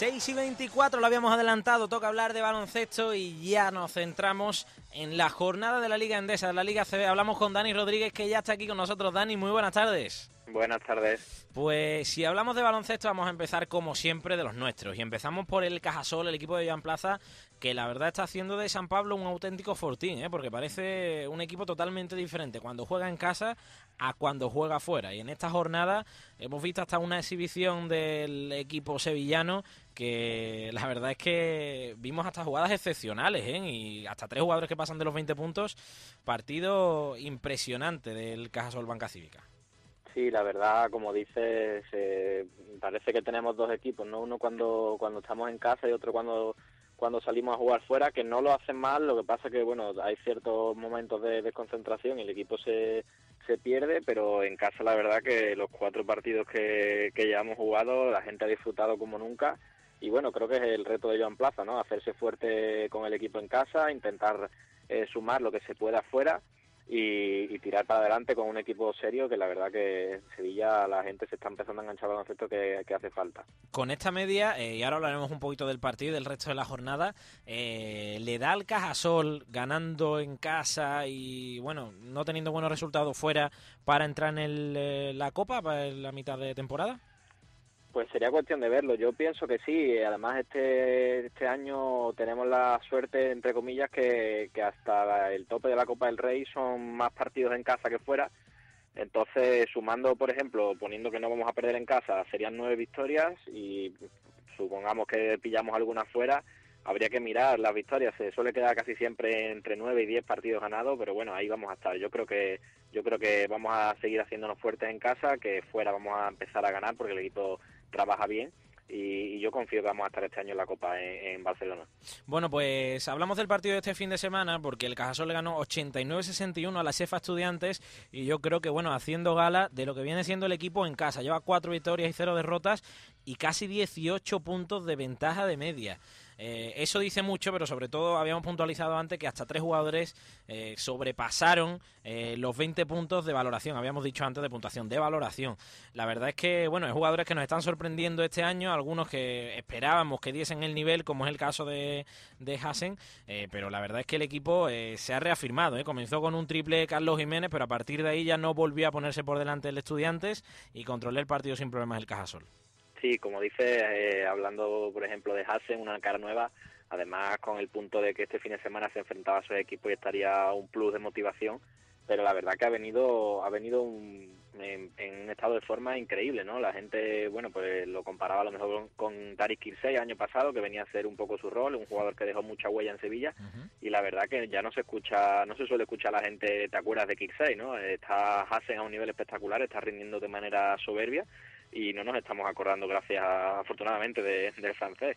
6 y 24 lo habíamos adelantado, toca hablar de baloncesto y ya nos centramos en la jornada de la Liga Endesa, de la Liga CB. Hablamos con Dani Rodríguez que ya está aquí con nosotros. Dani, muy buenas tardes. Buenas tardes. Pues si hablamos de baloncesto vamos a empezar como siempre de los nuestros y empezamos por el Cajasol, el equipo de Joan Plaza, que la verdad está haciendo de San Pablo un auténtico fortín, ¿eh? porque parece un equipo totalmente diferente cuando juega en casa a cuando juega fuera. Y en esta jornada hemos visto hasta una exhibición del equipo sevillano que la verdad es que vimos hasta jugadas excepcionales ¿eh? y hasta tres jugadores que pasan de los 20 puntos. Partido impresionante del Cajasol Banca Cívica. Sí, la verdad, como dices, parece que tenemos dos equipos, ¿no? Uno cuando, cuando estamos en casa y otro cuando, cuando salimos a jugar fuera, que no lo hacen mal, lo que pasa que, bueno, hay ciertos momentos de desconcentración y el equipo se, se pierde, pero en casa la verdad que los cuatro partidos que, que ya hemos jugado, la gente ha disfrutado como nunca y bueno, creo que es el reto de Joan Plaza, ¿no? Hacerse fuerte con el equipo en casa, intentar eh, sumar lo que se pueda afuera y, tirar para adelante con un equipo serio que la verdad que en Sevilla la gente se está empezando a enganchar al concepto que, hace falta. Con esta media, eh, y ahora hablaremos un poquito del partido y del resto de la jornada, eh, ¿le da al Cajasol ganando en casa y bueno, no teniendo buenos resultados fuera para entrar en eh, la Copa para la mitad de temporada? Pues sería cuestión de verlo. Yo pienso que sí. Además, este, este año tenemos la suerte, entre comillas, que, que hasta el tope de la Copa del Rey son más partidos en casa que fuera. Entonces, sumando, por ejemplo, poniendo que no vamos a perder en casa, serían nueve victorias y supongamos que pillamos alguna fuera, habría que mirar las victorias. Se suele quedar casi siempre entre nueve y diez partidos ganados, pero bueno, ahí vamos a estar. Yo creo que yo creo que vamos a seguir haciéndonos fuertes en casa, que fuera vamos a empezar a ganar porque el equipo trabaja bien y, yo confío que vamos a estar este año en la Copa en, Barcelona. Bueno, pues hablamos del partido de este fin de semana porque el Cajasol le ganó 89-61 a la Cefa Estudiantes y yo creo que, bueno, haciendo gala de lo que viene siendo el equipo en casa. Lleva cuatro victorias y cero derrotas y casi 18 puntos de ventaja de media. Eh, eso dice mucho, pero sobre todo habíamos puntualizado antes que hasta tres jugadores eh, sobrepasaron eh, los 20 puntos de valoración. Habíamos dicho antes de puntuación, de valoración. La verdad es que, bueno, hay jugadores que nos están sorprendiendo este año, algunos que esperábamos que diesen el nivel, como es el caso de, de Hassen, pero la verdad es que el equipo se ha reafirmado. Comenzó con un triple Carlos Jiménez, pero a partir de ahí ya no volvió a ponerse por delante el Estudiantes y controló el partido sin problemas el Cajasol. Sí, como dice, eh, hablando por ejemplo de Hassen, una cara nueva, además con el punto de que este fin de semana se enfrentaba a su equipo y estaría un plus de motivación, pero la verdad que ha venido, ha venido en, un estado de forma increíble, ¿no? La gente, bueno, pues lo comparaba a lo mejor con, Tarik Kirsey año pasado, que venía a hacer un poco su rol, un jugador que dejó mucha huella en Sevilla, y la verdad que ya no se escucha, no se suele escuchar a la gente, ¿te acuerdas de Kirsey, no? Está Hassen a un nivel espectacular, está rindiendo de manera soberbia, y no nos estamos acordando, gracias afortunadamente, del francés.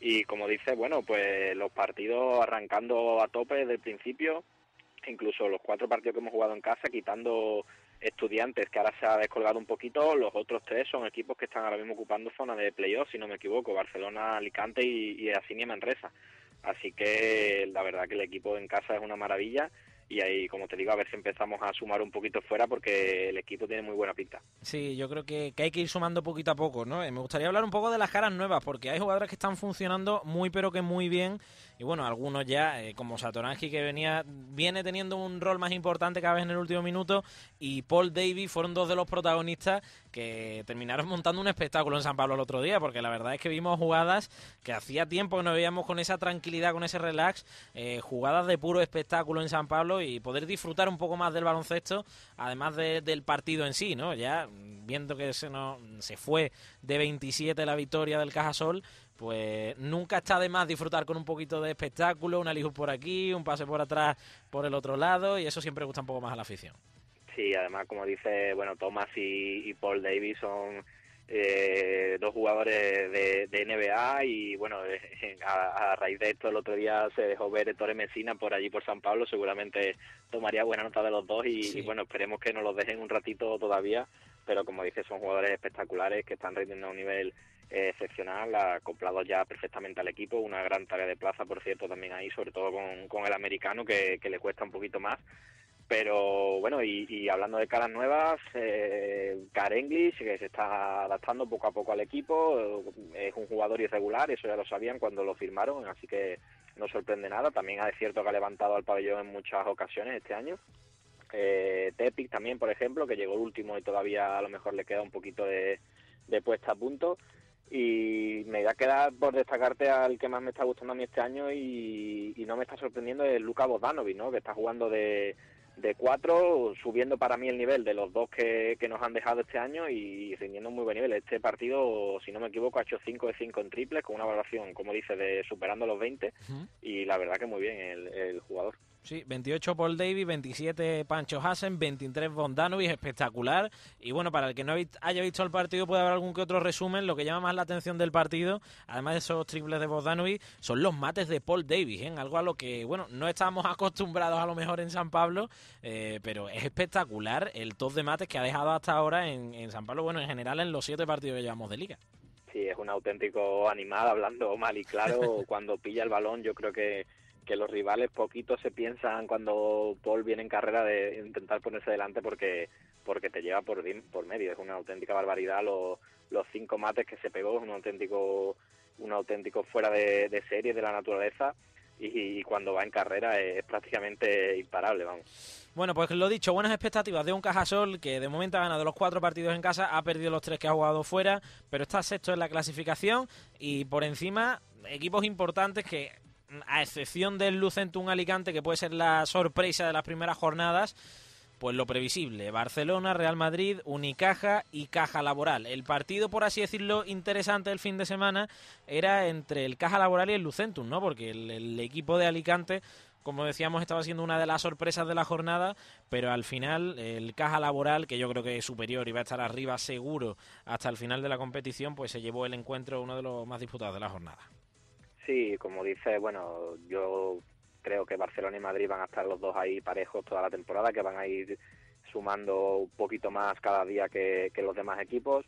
Y como dice, bueno, pues los partidos arrancando a tope desde el principio, incluso los cuatro partidos que hemos jugado en casa, quitando estudiantes, que ahora se ha descolgado un poquito, los otros tres son equipos que están ahora mismo ocupando zona de playoff, si no me equivoco, Barcelona, Alicante y, y Asinia Manresa. Así que la verdad que el equipo en casa es una maravilla y ahí, como te digo, a ver si empezamos a sumar un poquito fuera porque el equipo tiene muy buena pinta. Sí, yo creo que, hay que ir sumando poquito a poco, ¿no? Eh, me gustaría hablar un poco de las caras nuevas porque hay jugadores que están funcionando muy pero que muy bien y bueno, algunos ya, eh, como Satoransky que venía, viene teniendo un rol más importante cada vez en el último minuto y Paul Davis fueron dos de los protagonistas que terminaron montando un espectáculo en San Pablo el otro día porque la verdad es que vimos jugadas que hacía tiempo que no veíamos con esa tranquilidad, con ese relax, eh, jugadas de puro espectáculo en San Pablo y poder disfrutar un poco más del baloncesto, además del partido en sí, ¿no? Ya viendo que se, no, se fue de 27 la victoria del Cajasol, pues nunca está de más disfrutar con un poquito de espectáculo, una liju por aquí, un pase por atrás por el otro lado, y eso siempre gusta un poco más a la afición. Sí, además, como dice, bueno, Thomas y Paul Davis son eh, dos jugadores de, NBA y bueno, eh, a, raíz de esto el otro día se dejó ver Torre Mesina por allí por San Pablo, seguramente tomaría buena nota de los dos y, bueno, esperemos que nos los dejen un ratito todavía, pero como dice, son jugadores espectaculares que están rindiendo a un nivel excepcional, acoplados ya perfectamente al equipo, una gran tarea de plaza, por cierto, también ahí, sobre todo con, con el americano que, que le cuesta un poquito más pero bueno, y, hablando de caras nuevas, eh, Car English, que se está adaptando poco a poco al equipo, es un jugador irregular, eso ya lo sabían cuando lo firmaron, así que no sorprende nada. También es cierto que ha levantado al pabellón en muchas ocasiones este año. Eh, Tepic también, por ejemplo, que llegó último y todavía a lo mejor le queda un poquito de, puesta a punto. Y me da a quedar por destacarte al que más me está gustando a mí este año y, y no me está sorprendiendo es Luca Bogdanovic, ¿no? que está jugando de, de cuatro, subiendo para mí el nivel de los dos que, que, nos han dejado este año y rindiendo un muy buen nivel. Este partido, si no me equivoco, ha hecho 5 de 5 en triples con una valoración, como dice, de superando los 20 y la verdad que muy bien el jugador. Sí, 28 Paul Davis, 27 Pancho Hassen, 23 Bondanovic, espectacular. Y bueno, para el que no haya visto el partido puede haber algún que otro resumen. Lo que llama más la atención del partido, además de esos triples de Bondanovic, son los mates de Paul Davis, ¿eh? algo a lo que, bueno, no estamos acostumbrados a lo mejor en San Pablo, eh, pero es espectacular el top de mates que ha dejado hasta ahora en, en San Pablo, bueno, en general en los siete partidos que llevamos de liga. Sí, es un auténtico animal, hablando mal y claro, cuando pilla el balón yo creo que que los rivales poquito se piensan cuando Paul viene en carrera de intentar ponerse delante porque porque te lleva por por medio. Es una auténtica barbaridad. Los, los cinco mates que se pegó es un auténtico un auténtico fuera de, serie de la naturaleza. Y, cuando va en carrera es, prácticamente imparable vamos. Bueno, pues lo dicho, buenas expectativas de un Cajasol que de momento ha ganado los cuatro partidos en casa, ha perdido los tres que ha jugado fuera, pero está sexto en la clasificación y por encima equipos importantes que a excepción del Lucentum Alicante, que puede ser la sorpresa de las primeras jornadas, pues lo previsible, Barcelona, Real Madrid, Unicaja y Caja Laboral. El partido, por así decirlo, interesante del fin de semana era entre el Caja Laboral y el Lucentum, ¿no? Porque el, equipo de Alicante, como decíamos, estaba siendo una de las sorpresas de la jornada, pero al final el Caja Laboral, que yo creo que es superior y va a estar arriba seguro hasta el final de la competición, pues se llevó el encuentro uno de los más disputados de la jornada. Sí, como dice, bueno, yo creo que Barcelona y Madrid van a estar los dos ahí parejos toda la temporada, que van a ir sumando un poquito más cada día que, los demás equipos.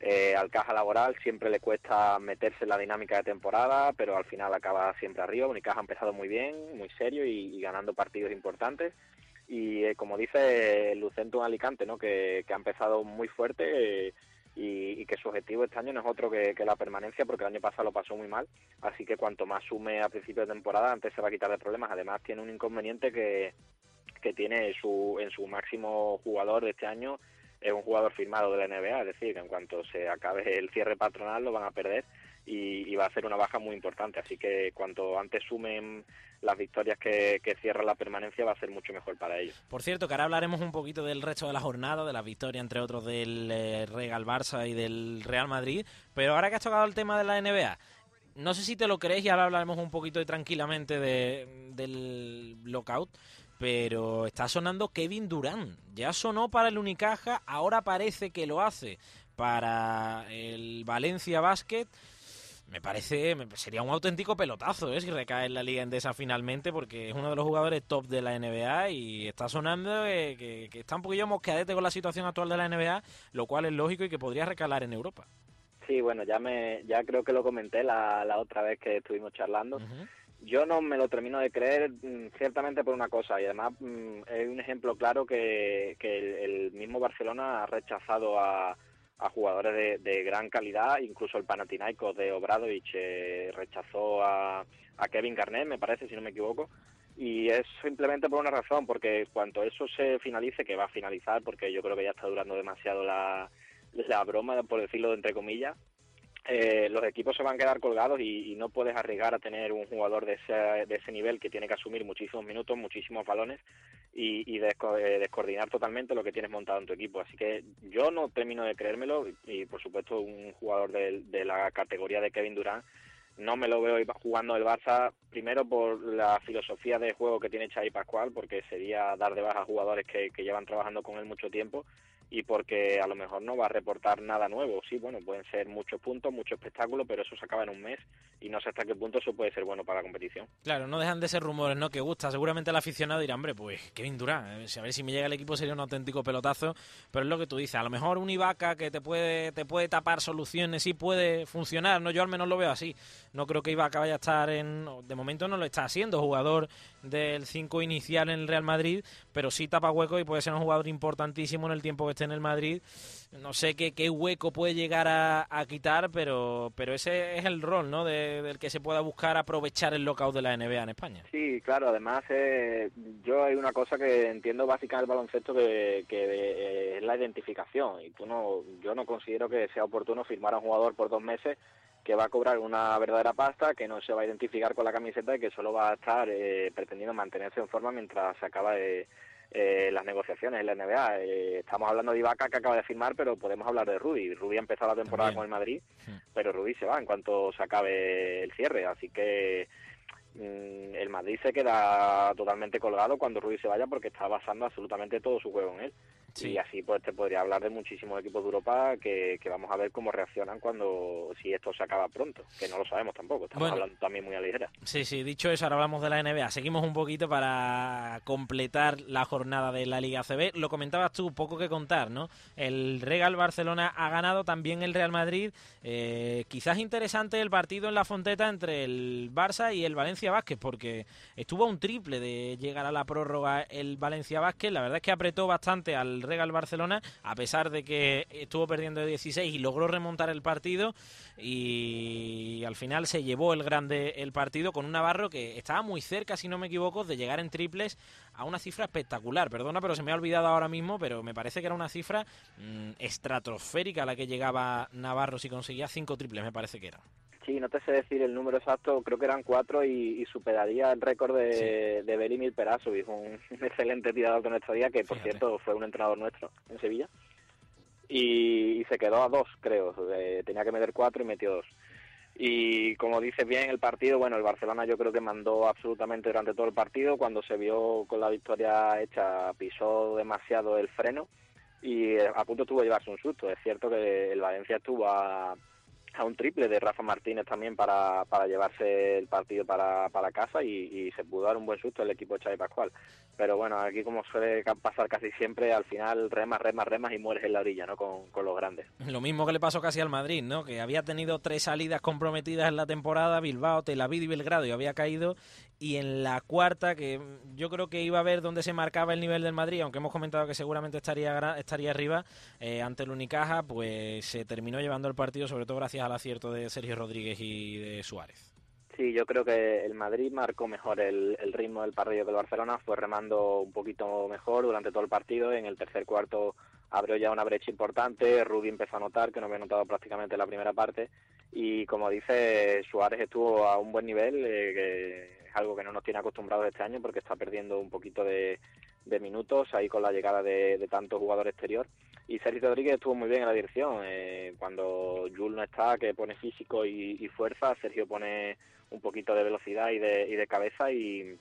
Eh, al Caja Laboral siempre le cuesta meterse en la dinámica de temporada, pero al final acaba siempre arriba. Unicaja ha empezado muy bien, muy serio y, ganando partidos importantes. Y eh, como dice Lucentum Alicante, ¿no? que, que ha empezado muy fuerte. Eh, y, que su objetivo este año no es otro que, la permanencia porque el año pasado lo pasó muy mal. Así que cuanto más sume a principio de temporada antes se va a quitar de problemas. Además tiene un inconveniente que, que tiene su, en su máximo jugador de este año es un jugador firmado de la NBA es decir que en cuanto se acabe el cierre patronal lo van a perder y, va a ser una baja muy importante. Así que cuanto antes sumen las victorias que, cierran la permanencia va a ser mucho mejor para ellos. Por cierto, que ahora hablaremos un poquito del resto de la jornada, de las victorias entre otros del eh, Real Barça y del Real Madrid, pero ahora que has tocado el tema de la NBA, no sé si te lo crees y ahora hablaremos un poquito tranquilamente de, del lockout, pero está sonando Kevin Durant. Ya sonó para el Unicaja, ahora parece que lo hace para el Valencia Basket me parece, sería un auténtico pelotazo ¿eh? si recae en la Liga Endesa finalmente, porque es uno de los jugadores top de la NBA y está sonando que, está un poquillo mosqueadete con la situación actual de la NBA, lo cual es lógico y que podría recalar en Europa. Sí, bueno, ya me ya creo que lo comenté la, la otra vez que estuvimos charlando. Yo no me lo termino de creer, mm, ciertamente por una cosa, y además mm, es un ejemplo claro que, que el mismo Barcelona ha rechazado a a jugadores de, gran calidad, incluso el Panathinaikos de Obradovich eh, rechazó a, a, Kevin Garnett, me parece, si no me equivoco, y es simplemente por una razón, porque cuanto eso se finalice, que va a finalizar, porque yo creo que ya está durando demasiado la, la broma, por decirlo entre comillas, eh, los equipos se van a quedar colgados y, no puedes arriesgar a tener un jugador de ese, de ese nivel que tiene que asumir muchísimos minutos, muchísimos balones y, eh, descoordinar totalmente lo que tienes montado en tu equipo. Así que yo no termino de creérmelo y, por supuesto, un jugador de, la categoría de Kevin Durant no me lo veo jugando el Barça, primero por la filosofía de juego que tiene Xavi Pascual, porque sería dar de baja a jugadores que, que llevan trabajando con él mucho tiempo y porque a lo mejor no va a reportar nada nuevo. Sí, bueno, pueden ser muchos puntos, mucho espectáculo, pero eso se acaba en un mes y no sé hasta qué punto eso puede ser bueno para la competición. Claro, no dejan de ser rumores, ¿no? Que gusta. Seguramente el aficionado dirá, hombre, pues Kevin Durán, eh, a ver si me llega el equipo sería un auténtico pelotazo, pero es lo que tú dices, a lo mejor un Ibaka que te puede, te puede tapar soluciones, sí puede funcionar, ¿no? Yo al menos lo veo así. No creo que Ibaka vaya a estar en... De momento no lo está haciendo, jugador del 5 inicial en el Real Madrid, pero sí tapa hueco y puede ser un jugador importantísimo en el tiempo que esté en el Madrid. No sé qué, qué hueco puede llegar a, quitar, pero, pero ese es el rol ¿no? del que se pueda buscar aprovechar el lockout de la NBA en España. Sí, claro, además eh, yo hay una cosa que entiendo básica en el baloncesto que, que eh, es la identificación y tú no, yo no considero que sea oportuno firmar a un jugador por dos meses que va a cobrar una verdadera pasta, que no se va a identificar con la camiseta y que solo va a estar eh, pretendiendo mantenerse en forma mientras se acaba de, eh, las negociaciones en la NBA. Eh, estamos hablando de Ibaka que acaba de firmar, pero podemos hablar de Rudy. Rudy ha empezado la temporada con el Madrid, pero Rudy se va en cuanto se acabe el cierre, así que mm, el Madrid se queda totalmente colgado cuando Rudy se vaya porque está basando absolutamente todo su juego en él. Y así pues te podría hablar de muchísimos equipos de Europa que, vamos a ver cómo reaccionan cuando si esto se acaba pronto, que no lo sabemos tampoco, estamos hablando también muy a ligera. Sí, sí, dicho eso, ahora hablamos de la NBA. Seguimos un poquito para completar la jornada de la Liga CB. Lo comentabas tú, poco que contar, ¿no? El Real Barcelona ha ganado también el Real Madrid. Eh, quizás interesante el partido en la Fonteta entre el Barça y el Valencia Vázquez, porque estuvo a un triple de llegar a la prórroga el Valencia Vázquez. La verdad es que apretó bastante al Regal Barcelona, a pesar de que estuvo perdiendo de 16 y logró remontar el partido y al final se llevó el grande el partido con un Navarro que estaba muy cerca, si no me equivoco, de llegar en triples a una cifra espectacular. Perdona, pero se me ha olvidado ahora mismo, pero me parece que era una cifra mm, estratosférica la que llegaba Navarro si conseguía cinco triples, me parece que era. Sí, no te sé decir el número exacto, creo que eran cuatro y, superaría el récord de, de Perazo, y un, excelente tirador de nuestro día, que por cierto fue un entrenador nuestro en Sevilla. Y, se quedó a dos, creo, tenía que meter cuatro y metió dos. Y como dices bien, el partido, bueno, el Barcelona yo creo que mandó absolutamente durante todo el partido, cuando se vio con la victoria hecha, pisó demasiado el freno y a punto estuvo de llevarse un susto. Es cierto que el Valencia estuvo a a un triple de Rafa Martínez también para, para llevarse el partido para, para casa y, se pudo dar un buen susto el equipo de Xavi Pascual. Pero bueno, aquí como suele pasar casi siempre, al final remas, remas, remas y mueres en la orilla, ¿no? Con, con, los grandes. Lo mismo que le pasó casi al Madrid, ¿no? Que había tenido tres salidas comprometidas en la temporada, Bilbao, Tel Aviv y Belgrado, y había caído y en la cuarta, que yo creo que iba a ver dónde se marcaba el nivel del Madrid, aunque hemos comentado que seguramente estaría, estaría arriba eh, ante el Unicaja, pues se terminó llevando el partido, sobre todo gracias al acierto de Sergio Rodríguez y de Suárez. Sí, yo creo que el Madrid marcó mejor el, ritmo del partido que el Barcelona, fue remando un poquito mejor durante todo el partido, en el tercer cuarto abrió ya una brecha importante, Rudy empezó a notar, que no había notado prácticamente la primera parte, y como dice, Suárez estuvo a un buen nivel, eh, que algo que no nos tiene acostumbrados este año porque está perdiendo un poquito de, minutos ahí con la llegada de, de tanto jugador exterior. Y Sergio Rodríguez estuvo muy bien en la dirección. Eh, cuando Jules no está, que pone físico y, fuerza, Sergio pone un poquito de velocidad y de, y de cabeza y,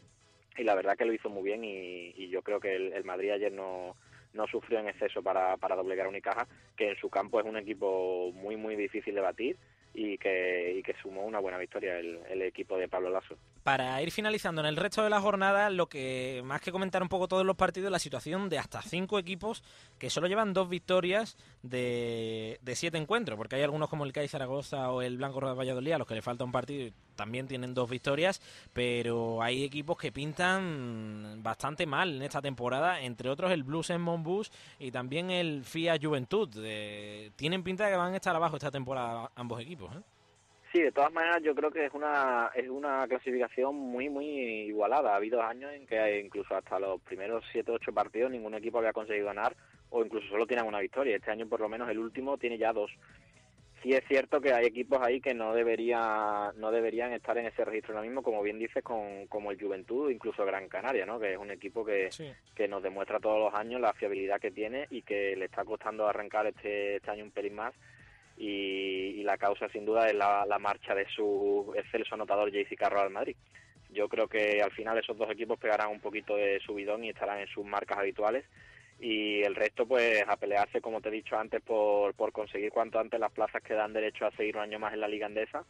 la verdad que lo hizo muy bien y, yo creo que el, Madrid ayer no, no sufrió en exceso para, para doblegar a Unicaja, que en su campo es un equipo muy, muy difícil de batir y que, y que sumó una buena victoria el, el, equipo de Pablo Lasso. Para ir finalizando en el resto de la jornada, lo que más que comentar un poco todos los partidos, la situación de hasta cinco equipos que solo llevan dos victorias de, de siete encuentros, porque hay algunos como el CAI Zaragoza o el Blanco de Valladolid a los que le falta un partido también tienen dos victorias, pero hay equipos que pintan bastante mal en esta temporada, entre otros el Blues en Monbus y también el FIA Juventud. tienen pinta de que van a estar abajo esta temporada ambos equipos. ¿eh? Sí, de todas maneras yo creo que es una es una clasificación muy muy igualada. Ha habido años en que incluso hasta los primeros 7 ocho partidos ningún equipo había conseguido ganar o incluso solo tienen una victoria. Este año por lo menos el último tiene ya dos. Sí es cierto que hay equipos ahí que no debería no deberían estar en ese registro ahora mismo, como bien dices, con, como el Juventud, incluso Gran Canaria, ¿no? que es un equipo que, que nos demuestra todos los años la fiabilidad que tiene y que le está costando arrancar este, este año un pelín más y, la causa sin duda es la, marcha de su excelso anotador JC Carro al Madrid. Yo creo que al final esos dos equipos pegarán un poquito de subidón y estarán en sus marcas habituales y el resto pues a pelearse como te he dicho antes por, por conseguir cuanto antes las plazas que dan derecho a seguir un año más en la liga andesa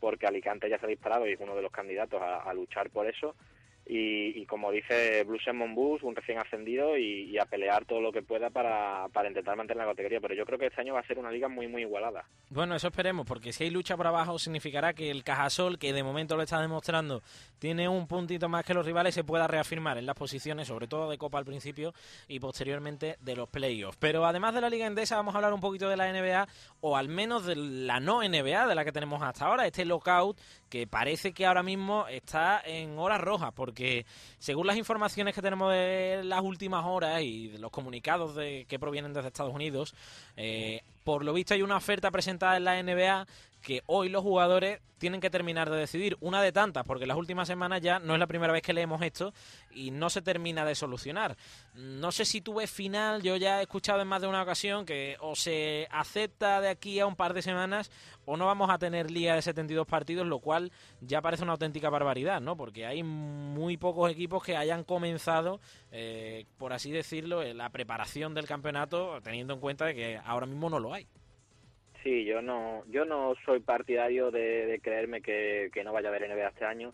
porque Alicante ya se ha disparado y es uno de los candidatos a luchar por eso y, como dice Blues Monbus, un recién ascendido y, a pelear todo lo que pueda para, para, intentar mantener la categoría. Pero yo creo que este año va a ser una liga muy, muy igualada. Bueno, eso esperemos, porque si hay lucha por abajo significará que el Cajasol, que de momento lo está demostrando, tiene un puntito más que los rivales, se pueda reafirmar en las posiciones, sobre todo de Copa al principio y posteriormente de los playoffs. Pero además de la Liga Endesa, vamos a hablar un poquito de la NBA, o al menos de la no NBA, de la que tenemos hasta ahora, este lockout que parece que ahora mismo está en horas rojas, porque según las informaciones que tenemos de las últimas horas y de los comunicados de, que provienen desde Estados Unidos, eh, por lo visto hay una oferta presentada en la NBA que hoy los jugadores tienen que terminar de decidir, una de tantas, porque las últimas semanas ya no es la primera vez que leemos esto y no se termina de solucionar. No sé si tú ves final, yo ya he escuchado en más de una ocasión que o se acepta de aquí a un par de semanas o no vamos a tener liga de 72 partidos, lo cual ya parece una auténtica barbaridad, ¿no? Porque hay muy pocos equipos que hayan comenzado, eh, por así decirlo, la preparación del campeonato, teniendo en cuenta de que ahora mismo no lo hay. Sí, yo no, yo no soy partidario de, creerme que, no vaya a haber NBA este año.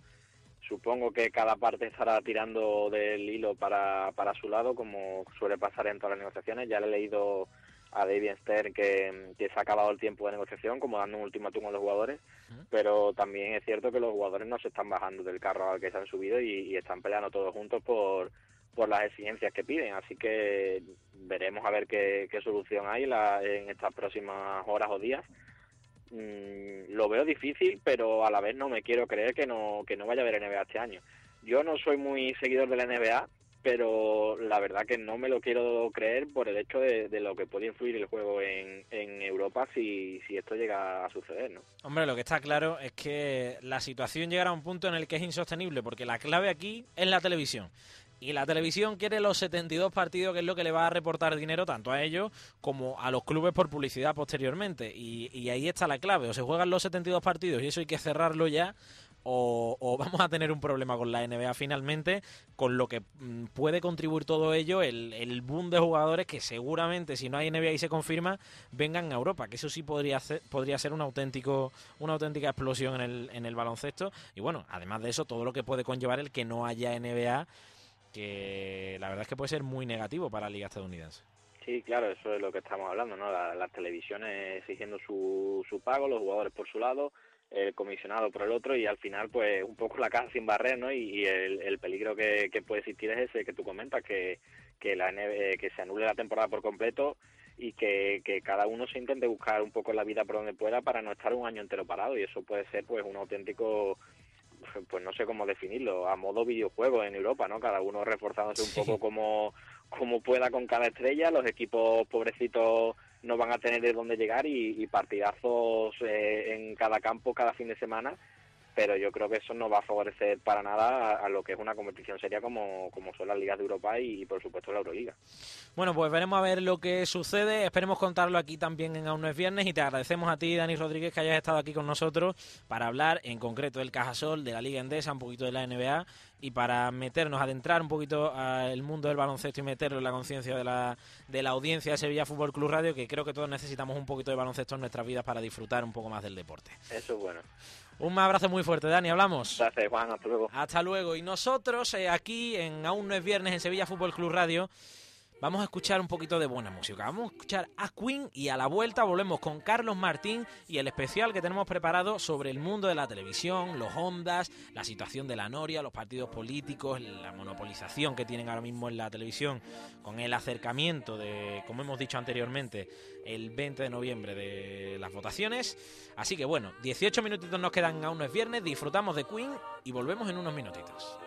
Supongo que cada parte estará tirando del hilo para, para su lado, como suele pasar en todas las negociaciones. Ya le he leído a David Stern que, se ha acabado el tiempo de negociación, como dando un ultimátum a los jugadores, pero también es cierto que los jugadores no se están bajando del carro al que se han subido y están peleando todos juntos por, por las exigencias que piden. Así que veremos a ver qué, solución hay en estas próximas horas o días. Mm, lo veo difícil, pero a la vez no me quiero creer que no, que no vaya a haber NBA este año. Yo no soy muy seguidor de la NBA, pero la verdad que no me lo quiero creer por el hecho de, lo que puede influir el juego en, en Europa si, si, esto llega a suceder, ¿no? Hombre, lo que está claro es que la situación llegará a un punto en el que es insostenible, porque la clave aquí es la televisión. Y la televisión quiere los 72 partidos, que es lo que le va a reportar dinero tanto a ellos como a los clubes por publicidad posteriormente. Y, ahí está la clave. O se juegan los 72 partidos y eso hay que cerrarlo ya. O, vamos a tener un problema con la NBA finalmente, con lo que mm, puede contribuir todo ello, el, boom de jugadores que seguramente, si no hay NBA y se confirma, vengan a Europa, que eso sí podría, ser, podría ser un auténtico, una auténtica explosión en el, en el baloncesto. Y bueno, además de eso, todo lo que puede conllevar el que no haya NBA que la verdad es que puede ser muy negativo para la liga estadounidense. Sí, claro, eso es lo que estamos hablando, ¿no? las televisiones exigiendo su, su pago, los jugadores por su lado, el comisionado por el otro y al final pues un poco la casa sin barrer, ¿no? Y, el, peligro que, puede existir es ese que tú comentas, que, que, la que se anule la temporada por completo y que, que cada uno se intente buscar un poco la vida por donde pueda para no estar un año entero parado y eso puede ser pues un auténtico pues no sé cómo definirlo, a modo videojuego en Europa, ¿no? Cada uno reforzándose un poco como, como pueda con cada estrella, los equipos pobrecitos no van a tener de dónde llegar y, partidazos eh, en cada campo cada fin de semana pero yo creo que eso no va a favorecer para nada a, lo que es una competición seria como, como son las ligas de Europa y, por supuesto la Euroliga. Bueno, pues veremos a ver lo que sucede, esperemos contarlo aquí también en Aún no es viernes y te agradecemos a ti, Dani Rodríguez, que hayas estado aquí con nosotros para hablar en concreto del Cajasol, de la Liga Endesa, un poquito de la NBA y para meternos, adentrar un poquito al mundo del baloncesto y meterlo en la conciencia de la, de la audiencia de Sevilla Fútbol Club Radio, que creo que todos necesitamos un poquito de baloncesto en nuestras vidas para disfrutar un poco más del deporte. Eso es bueno. Un abrazo muy fuerte, Dani, hablamos. Gracias, Juan, hasta luego. Hasta luego. Y nosotros, eh, aquí en Aún no es viernes en Sevilla Fútbol Club Radio, Vamos a escuchar un poquito de buena música. Vamos a escuchar a Queen y a la vuelta volvemos con Carlos Martín y el especial que tenemos preparado sobre el mundo de la televisión, los ondas, la situación de la Noria, los partidos políticos, la monopolización que tienen ahora mismo en la televisión con el acercamiento de, como hemos dicho anteriormente, el 20 de noviembre de las votaciones. Así que bueno, 18 minutitos nos quedan, aún no es viernes, disfrutamos de Queen y volvemos en unos minutitos.